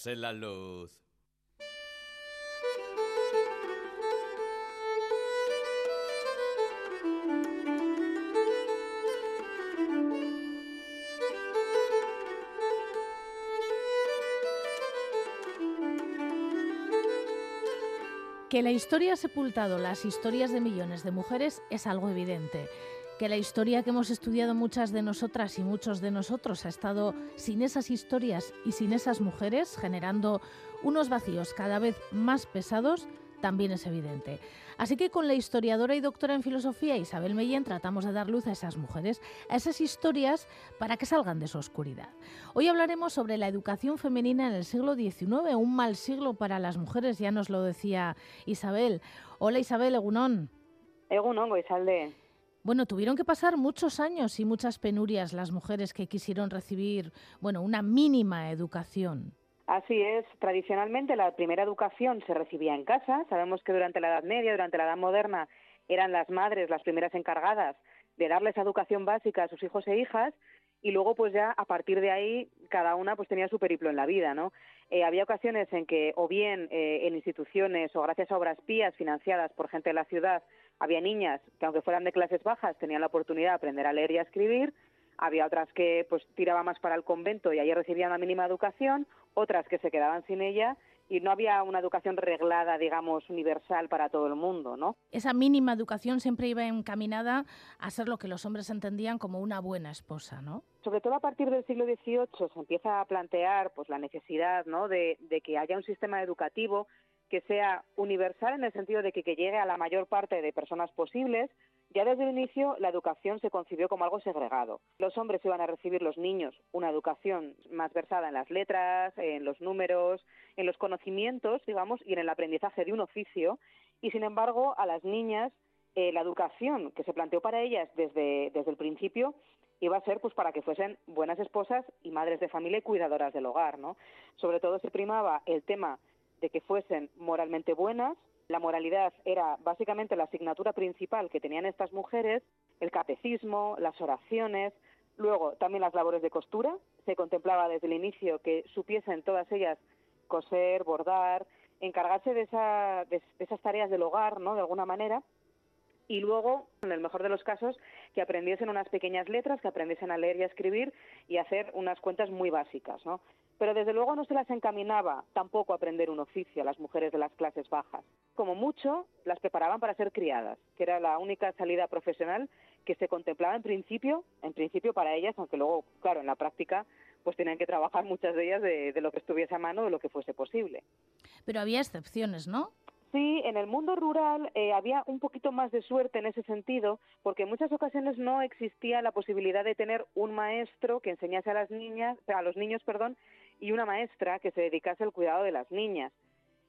S6: Hágase la luz.
S2: Que la historia ha sepultado las historias de millones de mujeres es algo evidente. Que la historia que hemos estudiado muchas de nosotras y muchos de nosotros ha estado sin esas historias y sin esas mujeres, generando unos vacíos cada vez más pesados, también es evidente. Así que con la historiadora y doctora en filosofía Isabel Mellén tratamos de dar luz a esas mujeres, a esas historias, para que salgan de su oscuridad. Hoy hablaremos sobre la educación femenina en el siglo XIX, un mal siglo para las mujeres, ya nos lo decía Isabel. Hola Isabel, Egunón.
S12: Egunon, Goizalde.
S2: Bueno, tuvieron que pasar muchos años y muchas penurias las mujeres que quisieron recibir, bueno, una mínima educación.
S12: Así es, tradicionalmente la primera educación se recibía en casa. Sabemos que durante la Edad Media, durante la Edad Moderna, eran las madres las primeras encargadas de darles educación básica a sus hijos e hijas y luego pues ya a partir de ahí cada una pues tenía su periplo en la vida, ¿no? Eh, había ocasiones en que o bien eh, en instituciones o gracias a obras pías financiadas por gente de la ciudad había niñas que aunque fueran de clases bajas tenían la oportunidad de aprender a leer y a escribir Había otras que pues tiraban más para el convento y allí recibían una mínima educación, otras que se quedaban sin ella y no había una educación reglada, digamos, universal para todo el mundo, ¿no?
S2: Esa mínima educación siempre iba encaminada a ser lo que los hombres entendían como una buena esposa, ¿no?
S12: Sobre todo a partir del siglo XVIII se empieza a plantear pues la necesidad, ¿no? de, de que haya un sistema educativo que sea universal en el sentido de que, llegue a la mayor parte de personas posibles, ya desde el inicio la educación se concibió como algo segregado. Los hombres iban a recibir los niños una educación más versada en las letras, en los números, en los conocimientos, digamos, y en el aprendizaje de un oficio, y sin embargo a las niñas eh, la educación que se planteó para ellas desde, desde el principio iba a ser pues para que fuesen buenas esposas y madres de familia y cuidadoras del hogar, ¿no? Sobre todo se primaba el tema de que fuesen moralmente buenas. La moralidad era básicamente la asignatura principal que tenían estas mujeres, el catecismo, las oraciones, luego también las labores de costura. Se contemplaba desde el inicio que supiesen todas ellas coser, bordar, encargarse de, esa, de, esas tareas del hogar, ¿no? De alguna manera. Y luego, en el mejor de los casos, que aprendiesen unas pequeñas letras, que aprendiesen a leer y a escribir y hacer unas cuentas muy básicas, ¿no? Pero desde luego no se las encaminaba tampoco a aprender un oficio a las mujeres de las clases bajas. Como mucho, las preparaban para ser criadas, que era la única salida profesional que se contemplaba en principio, en principio para ellas, aunque luego, claro, en la práctica, pues tenían que trabajar muchas de ellas de, de lo que estuviese a mano, de lo que fuese posible.
S2: Pero había excepciones, ¿no?
S12: Sí, en el mundo rural eh, había un poquito más de suerte en ese sentido, porque en muchas ocasiones no existía la posibilidad de tener un maestro que enseñase a las niñas, a los niños, perdón, y una maestra que se dedicase al cuidado de las niñas.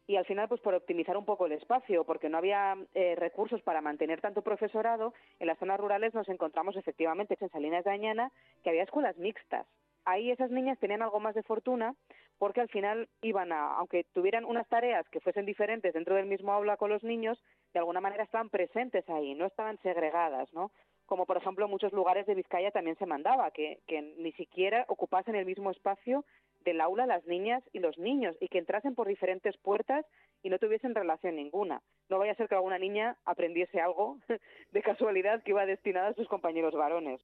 S12: Y al final, pues por optimizar un poco el espacio, porque no había eh, recursos para mantener tanto profesorado, en las zonas rurales nos encontramos efectivamente en Salinas de Añana que había escuelas mixtas. Ahí esas niñas tenían algo más de fortuna porque al final iban a, aunque tuvieran unas tareas que fuesen diferentes dentro del mismo aula con los niños, de alguna manera estaban presentes ahí, no estaban segregadas, ¿no? Como por ejemplo muchos lugares de Vizcaya también se mandaba que, que ni siquiera ocupasen el mismo espacio del aula las niñas y los niños y que entrasen por diferentes puertas y no tuviesen relación ninguna. No vaya a ser que alguna niña aprendiese algo de casualidad que iba destinada a sus compañeros varones.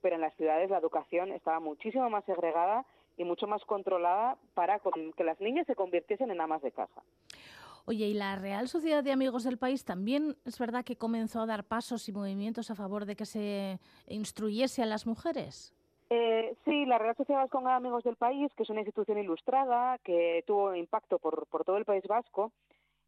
S12: Pero en las ciudades la educación estaba muchísimo más segregada y mucho más controlada para que las niñas se convirtiesen en amas de casa.
S2: Oye, ¿y la Real Sociedad de Amigos del País también es verdad que comenzó a dar pasos y movimientos a favor de que se instruyese a las mujeres?
S12: Eh, sí, la Real Sociedad de Amigos del País, que es una institución ilustrada que tuvo impacto por, por todo el País Vasco,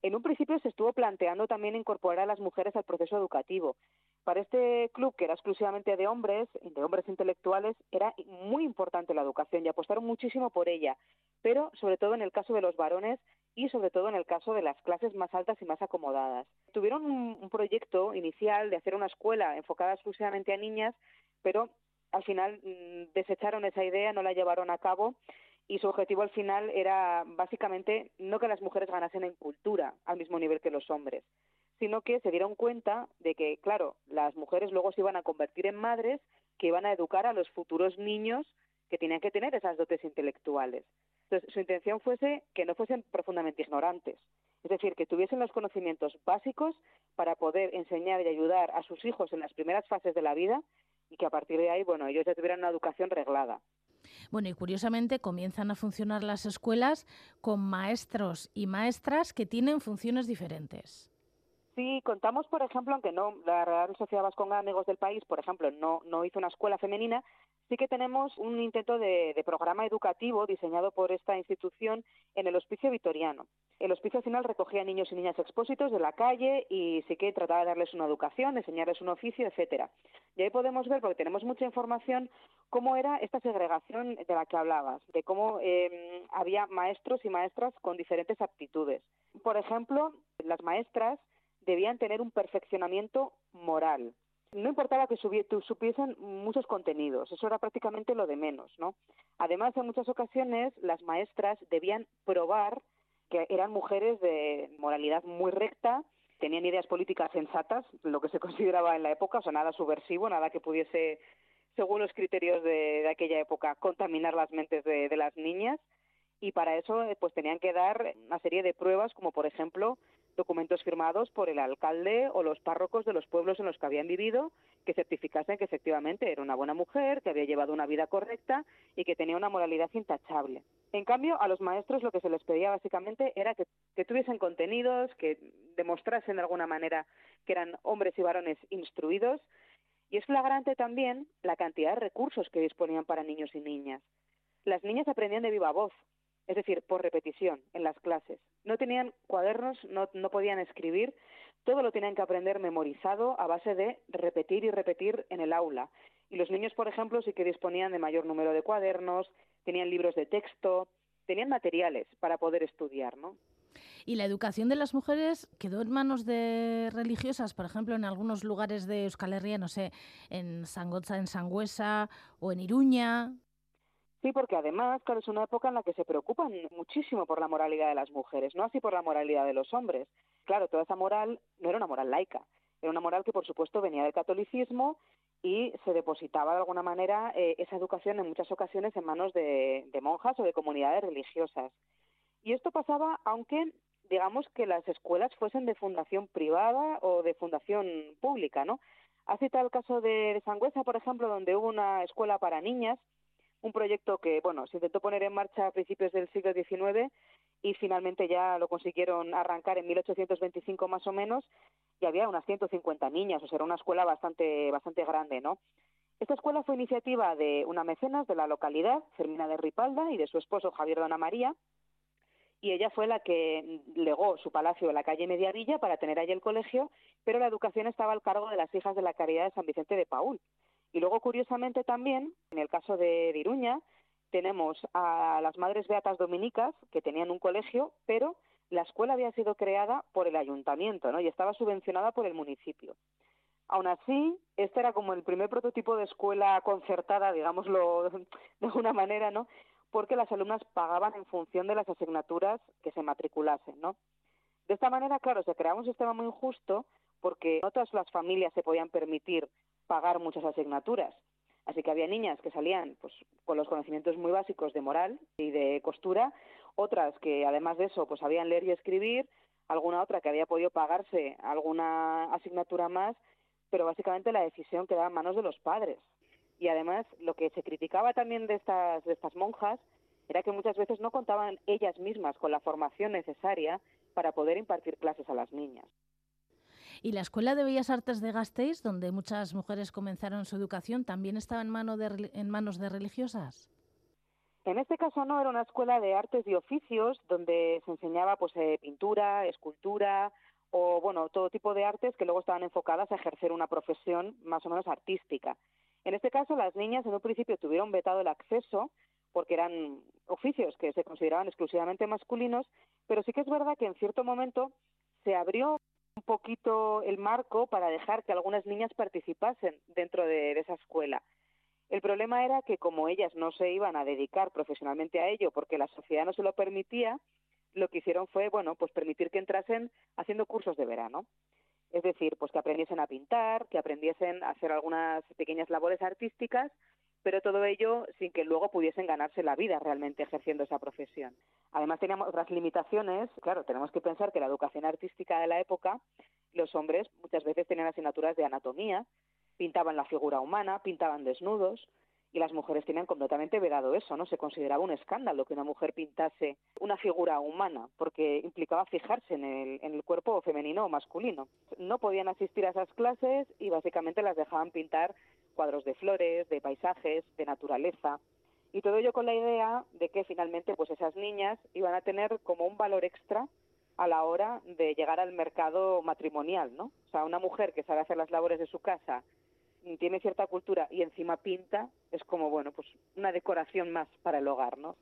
S12: en un principio se estuvo planteando también incorporar a las mujeres al proceso educativo. Para este club, que era exclusivamente de hombres, de hombres intelectuales, era muy importante la educación y apostaron muchísimo por ella, pero sobre todo en el caso de los varones y sobre todo en el caso de las clases más altas y más acomodadas. Tuvieron un, un proyecto inicial de hacer una escuela enfocada exclusivamente a niñas, pero al final mm, desecharon esa idea, no la llevaron a cabo y su objetivo al final era básicamente no que las mujeres ganasen en cultura al mismo nivel que los hombres, sino que se dieron cuenta de que, claro, las mujeres luego se iban a convertir en madres que iban a educar a los futuros niños que tenían que tener esas dotes intelectuales. Entonces, su intención fuese que no fuesen profundamente ignorantes, es decir, que tuviesen los conocimientos básicos para poder enseñar y ayudar a sus hijos en las primeras fases de la vida y que a partir de ahí, bueno, ellos ya tuvieran una educación reglada.
S2: Bueno, y curiosamente comienzan a funcionar las escuelas con maestros y maestras que tienen funciones diferentes.
S12: Sí, contamos, por ejemplo, aunque no la Real Sociedad Vasconga Amigos del País, por ejemplo, no, no hizo una escuela femenina, sí que tenemos un intento de, programa educativo diseñado por esta institución en el Hospicio Vitoriano. El hospicio final recogía niños y niñas expósitos de la calle y sí que trataba de darles una educación, enseñarles un oficio, etcétera. Y ahí podemos ver, porque tenemos mucha información, cómo era esta segregación de la que hablabas, de cómo eh, había maestros y maestras con diferentes aptitudes. Por ejemplo, las maestras debían tener un perfeccionamiento moral, no importaba que supiesen muchos contenidos, eso era prácticamente lo de menos, ¿no? Además, en muchas ocasiones las maestras debían probar que eran mujeres de moralidad muy recta, tenían ideas políticas sensatas, lo que se consideraba en la época, o sea, nada subversivo, nada que pudiese, según los criterios de, de aquella época, contaminar las mentes de, de las niñas, y para eso pues tenían que dar una serie de pruebas, como por ejemplo documentos firmados por el alcalde o los párrocos de los pueblos en los que habían vivido que certificasen que efectivamente era una buena mujer, que había llevado una vida correcta y que tenía una moralidad intachable. En cambio, a los maestros lo que se les pedía básicamente era que, que tuviesen contenidos, que demostrasen de alguna manera que eran hombres y varones instruidos y es flagrante también la cantidad de recursos que disponían para niños y niñas. Las niñas aprendían de viva voz, es decir, por repetición, en las clases. No tenían cuadernos, no, podían escribir, todo lo tenían que aprender memorizado a base de repetir y repetir en el aula. Y los niños, por ejemplo, sí que disponían de mayor número de cuadernos, tenían libros de texto, tenían materiales para poder estudiar, ¿no?
S2: Y la educación de las mujeres quedó en manos de religiosas, por ejemplo, en algunos lugares de Euskal Herria, no sé, en Sangotza, en Sangüesa o en Iruña.
S12: Sí, porque además, claro, es una época en la que se preocupan muchísimo por la moralidad de las mujeres, no así por la moralidad de los hombres. Claro, toda esa moral no era una moral laica, era una moral que, por supuesto, venía del catolicismo y se depositaba de alguna manera eh, esa educación en muchas ocasiones en manos de, de monjas o de comunidades religiosas. Y esto pasaba aunque digamos que las escuelas fuesen de fundación privada o de fundación pública, ¿no? Ha citado el caso de Sangüesa, por ejemplo, donde hubo una escuela para niñas, un proyecto que, bueno, se intentó poner en marcha a principios del siglo XIX y finalmente ya lo consiguieron arrancar en 1825 más o menos y había unas 150 niñas, o sea, era una escuela bastante, bastante grande, ¿no? Esta escuela fue iniciativa de una mecenas de la localidad, Fermina de Ripalda, y de su esposo Javier Dona María, y ella fue la que legó su palacio en la calle Mediavilla para tener ahí el colegio, pero la educación estaba al cargo de las hijas de la Caridad de San Vicente de Paul. Y luego, curiosamente, también, en el caso de Iruña, tenemos a las Madres Beatas Dominicas, que tenían un colegio, pero la escuela había sido creada por el ayuntamiento, ¿no? Y estaba subvencionada por el municipio. Aún así, este era como el primer prototipo de escuela concertada, digámoslo de alguna manera, ¿no? porque las alumnas pagaban en función de las asignaturas que se matriculasen, ¿no? De esta manera, claro, se creaba un sistema muy injusto porque no todas las familias se podían permitir pagar muchas asignaturas. Así que había niñas que salían pues, con los conocimientos muy básicos de moral y de costura, otras que además de eso pues sabían leer y escribir, alguna otra que había podido pagarse alguna asignatura más, pero básicamente la decisión quedaba en manos de los padres y además lo que se criticaba también de estas, de estas monjas era que muchas veces no contaban ellas mismas con la formación necesaria para poder impartir clases a las niñas.
S2: ¿Y la Escuela de Bellas Artes de Gasteiz, donde muchas mujeres comenzaron su educación, también estaba en, mano de, en manos de religiosas?
S12: En este caso no, era una escuela de artes y oficios donde se enseñaba pues, eh, pintura, escultura o bueno, todo tipo de artes que luego estaban enfocadas a ejercer una profesión más o menos artística. En este caso, las niñas en un principio tuvieron vetado el acceso porque eran oficios que se consideraban exclusivamente masculinos, pero sí que es verdad que en cierto momento se abrió un poquito el marco para dejar que algunas niñas participasen dentro de, esa escuela. El problema era que como ellas no se iban a dedicar profesionalmente a ello porque la sociedad no se lo permitía, lo que hicieron fue, bueno, pues permitir que entrasen haciendo cursos de verano. Es decir, pues que aprendiesen a pintar, que aprendiesen a hacer algunas pequeñas labores artísticas, pero todo ello sin que luego pudiesen ganarse la vida realmente ejerciendo esa profesión. Además teníamos otras limitaciones, claro, tenemos que pensar que la educación artística de la época, los hombres muchas veces tenían asignaturas de anatomía, pintaban la figura humana, pintaban desnudos, y las mujeres tenían completamente vedado eso, ¿no? Se consideraba un escándalo que una mujer pintase una figura humana, porque implicaba fijarse en el, en el cuerpo femenino o masculino. No podían asistir a esas clases y básicamente las dejaban pintar cuadros de flores, de paisajes, de naturaleza. Y todo ello con la idea de que finalmente pues esas niñas iban a tener como un valor extra a la hora de llegar al mercado matrimonial, ¿no? O sea, una mujer que sabe hacer las labores de su casa tiene cierta cultura y encima pinta, es como, bueno, pues una decoración más para el hogar, ¿no?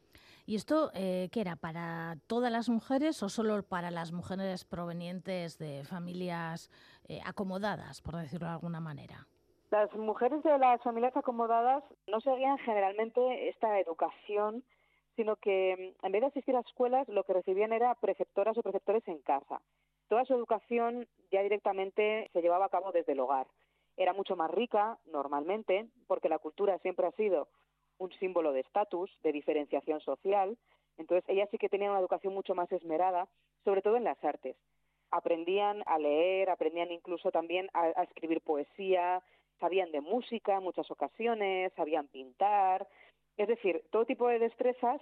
S2: ¿Y esto eh, qué era? ¿Para todas las mujeres o solo para las mujeres provenientes de familias eh, acomodadas, por decirlo de alguna manera?
S12: Las mujeres de las familias acomodadas no seguían generalmente esta educación, sino que mm, en vez de asistir a escuelas, lo que recibían era preceptoras o preceptores en casa. Toda su educación ya directamente se llevaba a cabo desde el hogar era mucho más rica normalmente, porque la cultura siempre ha sido un símbolo de estatus, de diferenciación social. Entonces, ella sí que tenía una educación mucho más esmerada, sobre todo en las artes. aprendían a leer, aprendían incluso también a, a escribir poesía, sabían de música en muchas ocasiones, sabían pintar, es decir, todo tipo de destrezas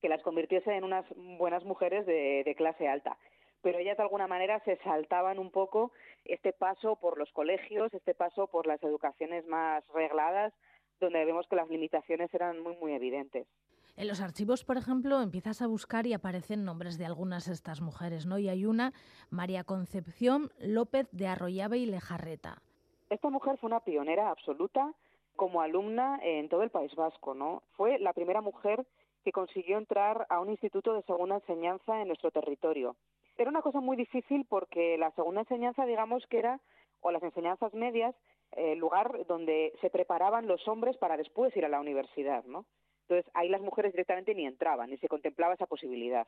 S12: que las convirtiese en unas buenas mujeres de, de clase alta pero ellas de alguna manera se saltaban un poco este paso por los colegios, este paso por las educaciones más regladas, donde vemos que las limitaciones eran muy, muy evidentes.
S2: En los archivos, por ejemplo, empiezas a buscar y aparecen nombres de algunas de estas mujeres, ¿no? Y hay una, María Concepción López de Arroyave y Lejarreta.
S12: Esta mujer fue una pionera absoluta como alumna en todo el País Vasco, ¿no? Fue la primera mujer que consiguió entrar a un instituto de segunda enseñanza en nuestro territorio era una cosa muy difícil porque la segunda enseñanza, digamos que era, o las enseñanzas medias, el lugar donde se preparaban los hombres para después ir a la universidad, ¿no? Entonces ahí las mujeres directamente ni entraban, ni se contemplaba esa posibilidad.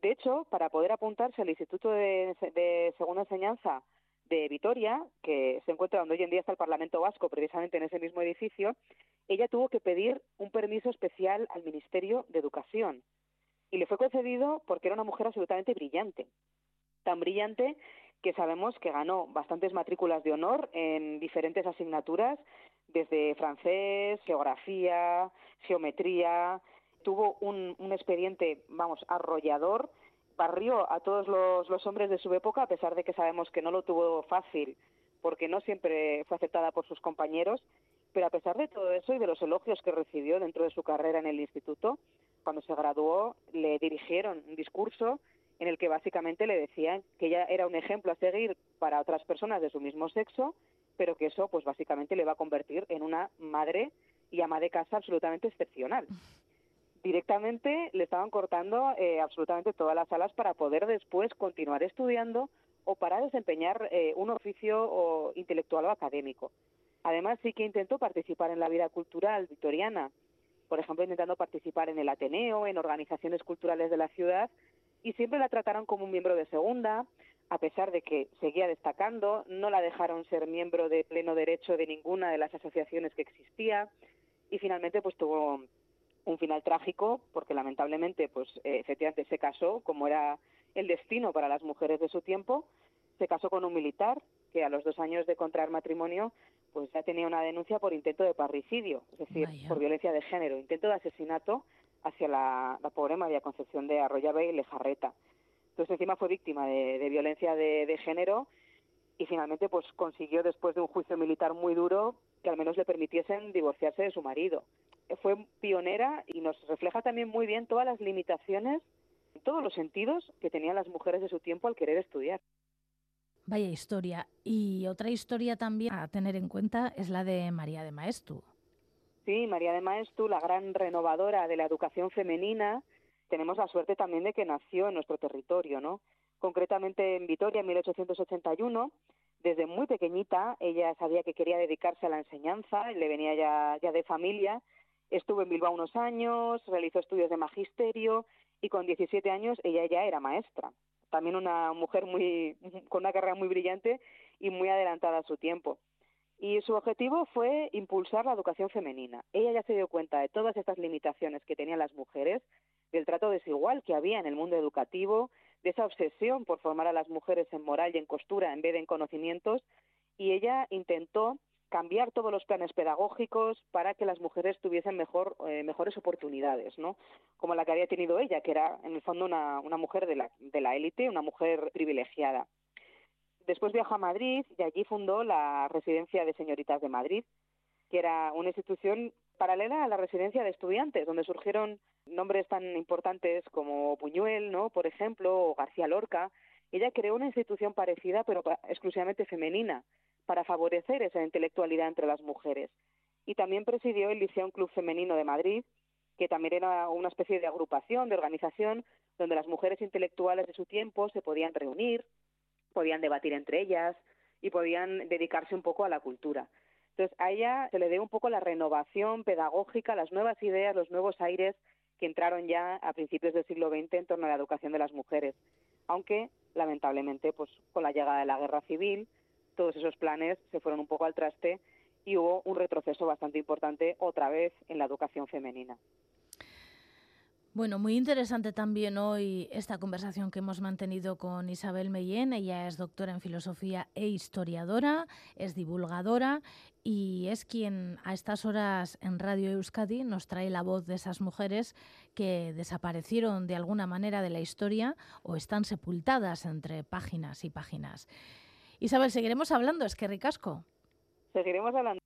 S12: De hecho, para poder apuntarse al Instituto de, de Segunda Enseñanza de Vitoria, que se encuentra donde hoy en día está el Parlamento Vasco, precisamente en ese mismo edificio, ella tuvo que pedir un permiso especial al Ministerio de Educación y le fue concedido porque era una mujer absolutamente brillante, tan brillante que sabemos que ganó bastantes matrículas de honor en diferentes asignaturas, desde francés, geografía, geometría, tuvo un, expediente, vamos, arrollador, barrió a todos los, hombres de su época, a pesar de que sabemos que no lo tuvo fácil, porque no siempre fue aceptada por sus compañeros, pero a pesar de todo eso y de los elogios que recibió dentro de su carrera en el instituto, cuando se graduó le dirigieron un discurso en el que básicamente le decían que ella era un ejemplo a seguir para otras personas de su mismo sexo, pero que eso pues básicamente le va a convertir en una madre y ama de casa absolutamente excepcional. Directamente le estaban cortando eh, absolutamente todas las alas para poder después continuar estudiando o para desempeñar eh, un oficio o intelectual o académico. Además sí que intentó participar en la vida cultural victoriana por ejemplo, intentando participar en el Ateneo, en organizaciones culturales de la ciudad, y siempre la trataron como un miembro de segunda, a pesar de que seguía destacando, no la dejaron ser miembro de pleno derecho de ninguna de las asociaciones que existía, y finalmente pues tuvo un final trágico, porque lamentablemente pues efectivamente se casó, como era el destino para las mujeres de su tiempo, se casó con un militar que a los dos años de contraer matrimonio pues ya tenía una denuncia por intento de parricidio, es decir, por violencia de género, intento de asesinato hacia la, pobre María Concepción de Arroyave y Lejarreta. Entonces encima fue víctima de, violencia de, género y finalmente pues consiguió después de un juicio militar muy duro que al menos le permitiesen divorciarse de su marido. Fue pionera y nos refleja también muy bien todas las limitaciones en todos los sentidos que tenían las mujeres de su tiempo al querer estudiar.
S2: Vaya historia. Y otra historia también a tener en cuenta es la de María de Maestu.
S12: Sí, María de Maestu, la gran renovadora de la educación femenina, tenemos la suerte también de que nació en nuestro territorio, ¿no? Concretamente en Vitoria en 1881. Desde muy pequeñita ella sabía que quería dedicarse a la enseñanza, le venía ya, ya de familia. Estuvo en Bilbao unos años, realizó estudios de magisterio y con 17 años ella ya era maestra también una mujer muy con una carrera muy brillante y muy adelantada a su tiempo. Y su objetivo fue impulsar la educación femenina. Ella ya se dio cuenta de todas estas limitaciones que tenían las mujeres, del trato desigual que había en el mundo educativo, de esa obsesión por formar a las mujeres en moral y en costura en vez de en conocimientos, y ella intentó cambiar todos los planes pedagógicos para que las mujeres tuviesen mejor, eh, mejores oportunidades, ¿no? Como la que había tenido ella, que era en el fondo una, una mujer de la, de la élite, una mujer privilegiada. Después viajó a Madrid y allí fundó la Residencia de Señoritas de Madrid, que era una institución paralela a la residencia de estudiantes, donde surgieron nombres tan importantes como Puñuel, ¿no? Por ejemplo, o García Lorca. Ella creó una institución parecida, pero exclusivamente femenina, para favorecer esa intelectualidad entre las mujeres. Y también presidió el Liceo Club Femenino de Madrid, que también era una especie de agrupación, de organización, donde las mujeres intelectuales de su tiempo se podían reunir, podían debatir entre ellas y podían dedicarse un poco a la cultura. Entonces, a ella se le dé un poco la renovación pedagógica, las nuevas ideas, los nuevos aires que entraron ya a principios del siglo XX en torno a la educación de las mujeres. Aunque, lamentablemente, pues con la llegada de la guerra civil, todos esos planes se fueron un poco al traste y hubo un retroceso bastante importante otra vez en la educación femenina.
S2: Bueno, muy interesante también hoy esta conversación que hemos mantenido con Isabel Mellén. Ella es doctora en filosofía e historiadora, es divulgadora y es quien a estas horas en Radio Euskadi nos trae la voz de esas mujeres que desaparecieron de alguna manera de la historia o están sepultadas entre páginas y páginas. Isabel, seguiremos hablando, es que ricasco.
S12: Seguiremos hablando,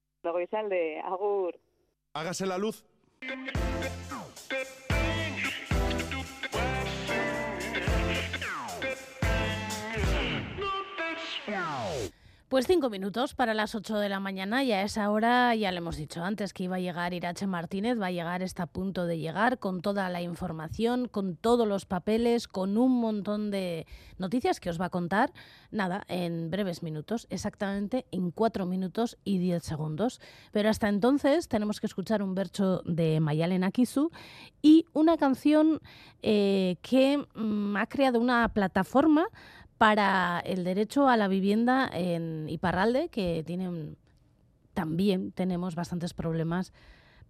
S12: de Agur.
S1: Hágase la luz.
S2: Pues cinco minutos para las ocho de la mañana y a esa hora ya le hemos dicho antes que iba a llegar Irache Martínez, va a llegar, está a punto de llegar con toda la información, con todos los papeles, con un montón de noticias que os va a contar, nada, en breves minutos, exactamente en cuatro minutos y diez segundos. Pero hasta entonces tenemos que escuchar un verso de Mayalen Akizu y una canción eh, que mm, ha creado una plataforma para el derecho a la vivienda en Iparralde, que tienen, también tenemos bastantes problemas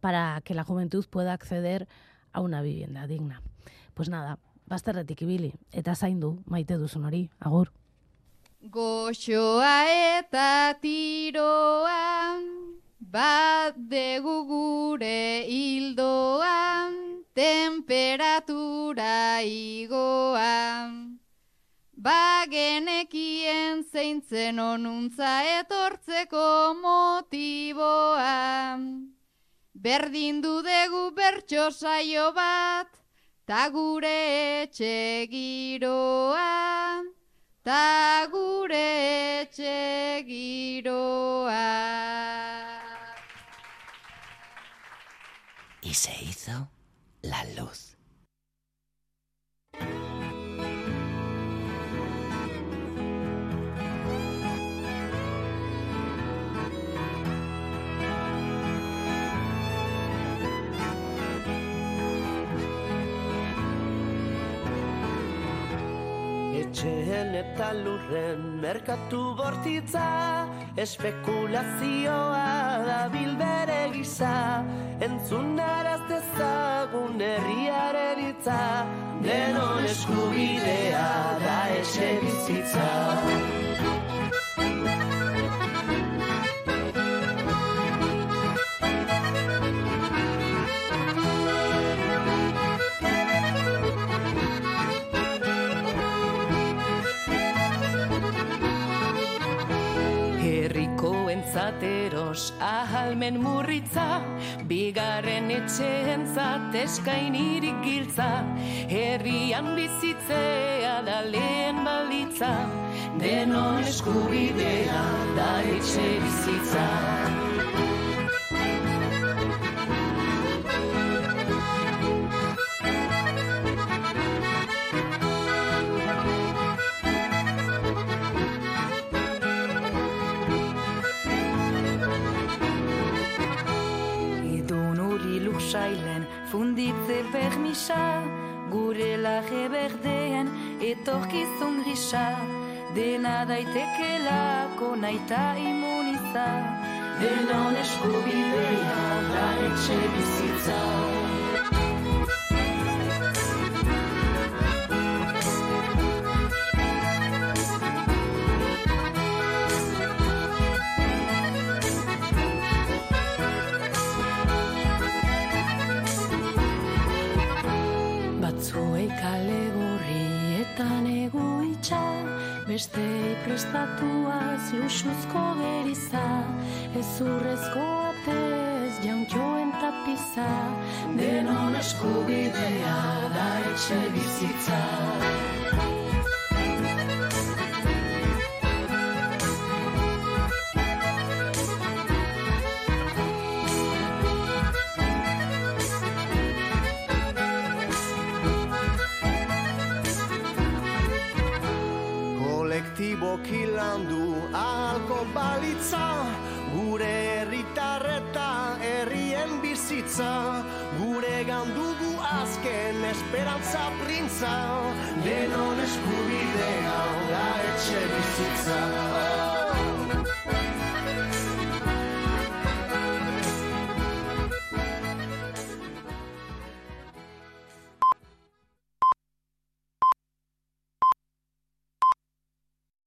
S2: para que la juventud pueda acceder a una vivienda digna. Pues nada, bazterretik ibili, eta zaindu maite duzun hori, agur.
S13: Goxoa eta tiroan, bat degu gure hildoan, temperatura igoan. Bagenekien zeintzen onuntza etortzeko motiboa. Berdin dudegu bertso saio bat, ta gure etxe giroa, ta gure etxe giroa.
S14: Y se hizo la luz.
S15: Lurren merkatu bortitza Espekulazioa da bilbere gisa Entzun araz dezagun herriaren itza Denon eskubidea da ese bizitza
S16: zateros ahalmen murritza bigarren etxeen eskainirik giltza herrian bizitzea da lehen balitza denon eskubidea da etxe bizitza
S17: funditze permisa Gure lage berdean etorkizun grisa. Dena daitekelako naita imuniza
S15: Denon eskubidea da etxe bizitza
S17: Prestatuaz luxuzko geriza Ez urrezko atez jankioen tapiza.
S15: Denon eskubidea da etxe bizitza
S18: azken esperantza printza
S15: Denon eskubidea da etxe bizitza